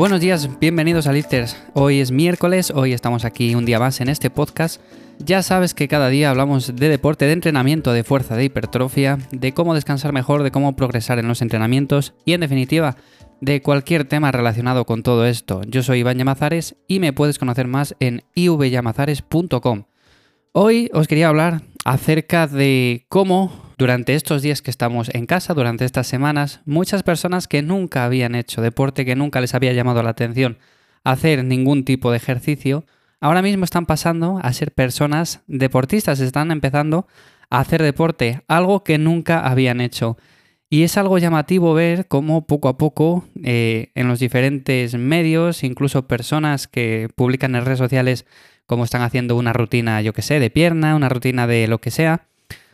Buenos días, bienvenidos a Lifters. Hoy es miércoles, hoy estamos aquí un día más en este podcast. Ya sabes que cada día hablamos de deporte, de entrenamiento, de fuerza, de hipertrofia, de cómo descansar mejor, de cómo progresar en los entrenamientos y en definitiva de cualquier tema relacionado con todo esto. Yo soy Iván Llamazares y me puedes conocer más en ivllamazares.com. Hoy os quería hablar acerca de cómo durante estos días que estamos en casa, durante estas semanas, muchas personas que nunca habían hecho deporte, que nunca les había llamado la atención hacer ningún tipo de ejercicio, ahora mismo están pasando a ser personas deportistas, están empezando a hacer deporte, algo que nunca habían hecho. Y es algo llamativo ver cómo poco a poco eh, en los diferentes medios, incluso personas que publican en redes sociales cómo están haciendo una rutina, yo que sé, de pierna, una rutina de lo que sea,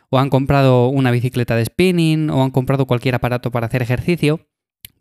o han comprado una bicicleta de spinning, o han comprado cualquier aparato para hacer ejercicio,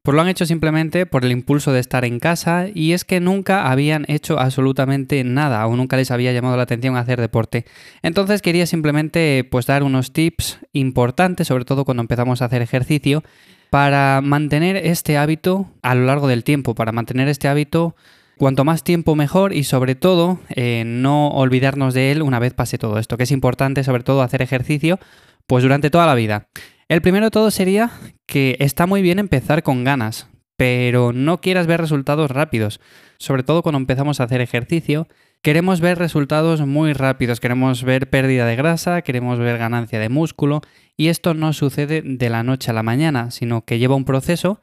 pues lo han hecho simplemente por el impulso de estar en casa y es que nunca habían hecho absolutamente nada o nunca les había llamado la atención hacer deporte. Entonces quería simplemente pues dar unos tips importantes, sobre todo cuando empezamos a hacer ejercicio, para mantener este hábito a lo largo del tiempo, para mantener este hábito Cuanto más tiempo mejor y sobre todo eh, no olvidarnos de él una vez pase todo esto, que es importante sobre todo hacer ejercicio pues durante toda la vida. El primero de todo sería que está muy bien empezar con ganas, pero no quieras ver resultados rápidos. Sobre todo cuando empezamos a hacer ejercicio, queremos ver resultados muy rápidos, queremos ver pérdida de grasa, queremos ver ganancia de músculo, y esto no sucede de la noche a la mañana, sino que lleva un proceso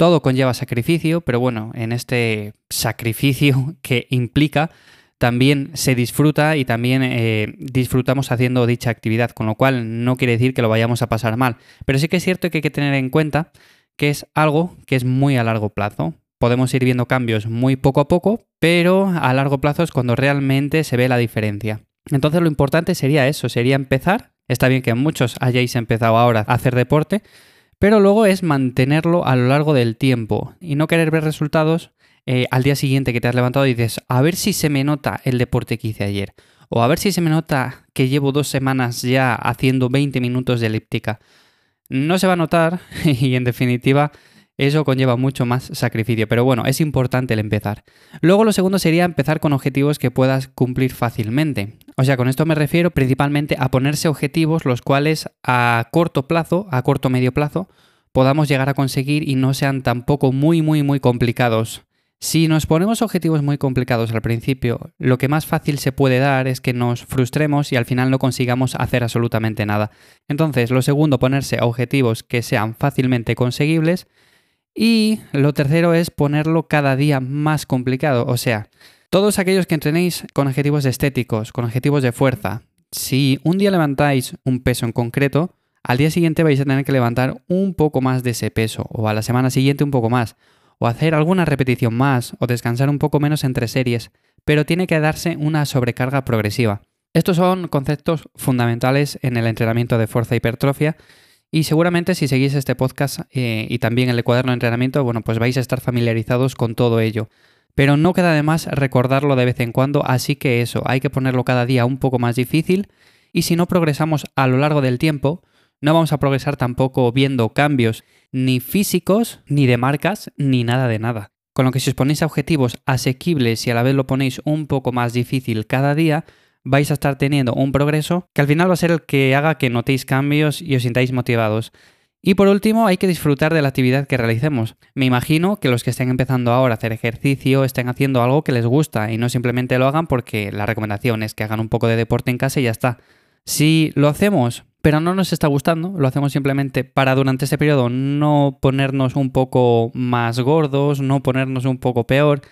todo conlleva sacrificio, pero bueno, en este sacrificio que implica también se disfruta y también eh, disfrutamos haciendo dicha actividad, con lo cual no quiere decir que lo vayamos a pasar mal. Pero sí que es cierto que hay que tener en cuenta que es algo que es muy a largo plazo. Podemos ir viendo cambios muy poco a poco, pero a largo plazo es cuando realmente se ve la diferencia. Entonces lo importante sería eso, sería empezar. Está bien que muchos hayáis empezado ahora a hacer deporte, pero luego es mantenerlo a lo largo del tiempo y no querer ver resultados eh, al día siguiente que te has levantado y dices, a ver si se me nota el deporte que hice ayer. O a ver si se me nota que llevo dos semanas ya haciendo 20 minutos de elíptica. No se va a notar y en definitiva eso conlleva mucho más sacrificio, pero bueno, es importante el empezar. Luego lo segundo sería empezar con objetivos que puedas cumplir fácilmente. O sea, con esto me refiero principalmente a ponerse objetivos los cuales a corto plazo, a corto medio plazo, podamos llegar a conseguir y no sean tampoco muy, muy, muy complicados. Si nos ponemos objetivos muy complicados al principio, lo que más fácil se puede dar es que nos frustremos y al final no consigamos hacer absolutamente nada. Entonces, lo segundo, ponerse objetivos que sean fácilmente conseguibles y lo tercero es ponerlo cada día más complicado. O sea, todos aquellos que entrenéis con objetivos estéticos, con objetivos de fuerza, si un día levantáis un peso en concreto, al día siguiente vais a tener que levantar un poco más de ese peso, o a la semana siguiente un poco más, o hacer alguna repetición más, o descansar un poco menos entre series, pero tiene que darse una sobrecarga progresiva. Estos son conceptos fundamentales en el entrenamiento de fuerza hipertrofia y seguramente si seguís este podcast eh, y también el cuaderno de entrenamiento, bueno, pues vais a estar familiarizados con todo ello. Pero no queda de más recordarlo de vez en cuando, así que eso, hay que ponerlo cada día un poco más difícil y si no progresamos a lo largo del tiempo, no vamos a progresar tampoco viendo cambios ni físicos, ni de marcas, ni nada de nada. Con lo que si os ponéis objetivos asequibles y a la vez lo ponéis un poco más difícil cada día, vais a estar teniendo un progreso que al final va a ser el que haga que notéis cambios y os sintáis motivados. Y por último, hay que disfrutar de la actividad que realicemos. Me imagino que los que estén empezando ahora a hacer ejercicio estén haciendo algo que les gusta y no simplemente lo hagan porque la recomendación es que hagan un poco de deporte en casa y ya está. Si lo hacemos, pero no nos está gustando, lo hacemos simplemente para durante ese periodo no ponernos un poco más gordos, no ponernos un poco peor,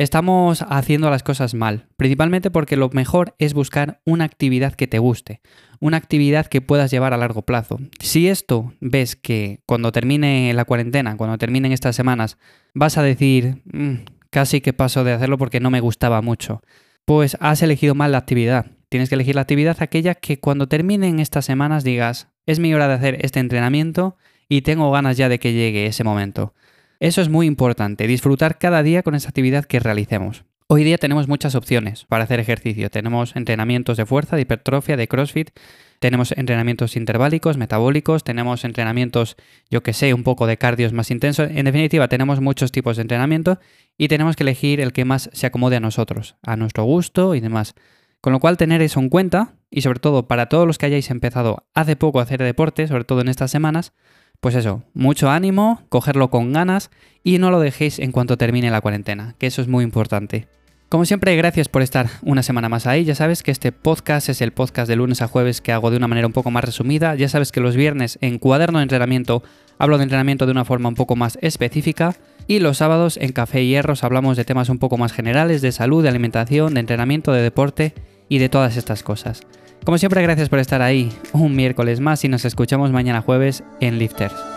Estamos haciendo las cosas mal, principalmente porque lo mejor es buscar una actividad que te guste, una actividad que puedas llevar a largo plazo. Si esto ves que cuando termine la cuarentena, cuando terminen estas semanas, vas a decir, mm, casi que paso de hacerlo porque no me gustaba mucho, pues has elegido mal la actividad. Tienes que elegir la actividad aquella que cuando terminen estas semanas digas, es mi hora de hacer este entrenamiento y tengo ganas ya de que llegue ese momento. Eso es muy importante, disfrutar cada día con esa actividad que realicemos. Hoy día tenemos muchas opciones para hacer ejercicio. Tenemos entrenamientos de fuerza, de hipertrofia, de CrossFit, tenemos entrenamientos interválicos, metabólicos, tenemos entrenamientos, yo que sé, un poco de cardios más intensos. En definitiva, tenemos muchos tipos de entrenamiento y tenemos que elegir el que más se acomode a nosotros, a nuestro gusto y demás. Con lo cual, tener eso en cuenta y sobre todo para todos los que hayáis empezado hace poco a hacer deporte, sobre todo en estas semanas, pues eso, mucho ánimo, cogerlo con ganas y no lo dejéis en cuanto termine la cuarentena, que eso es muy importante. Como siempre, gracias por estar una semana más ahí. Ya sabes que este podcast es el podcast de lunes a jueves que hago de una manera un poco más resumida. Ya sabes que los viernes en cuaderno de entrenamiento hablo de entrenamiento de una forma un poco más específica. Y los sábados en Café y Hierros hablamos de temas un poco más generales, de salud, de alimentación, de entrenamiento, de deporte y de todas estas cosas. Como siempre, gracias por estar ahí un miércoles más y nos escuchamos mañana jueves en Lifters.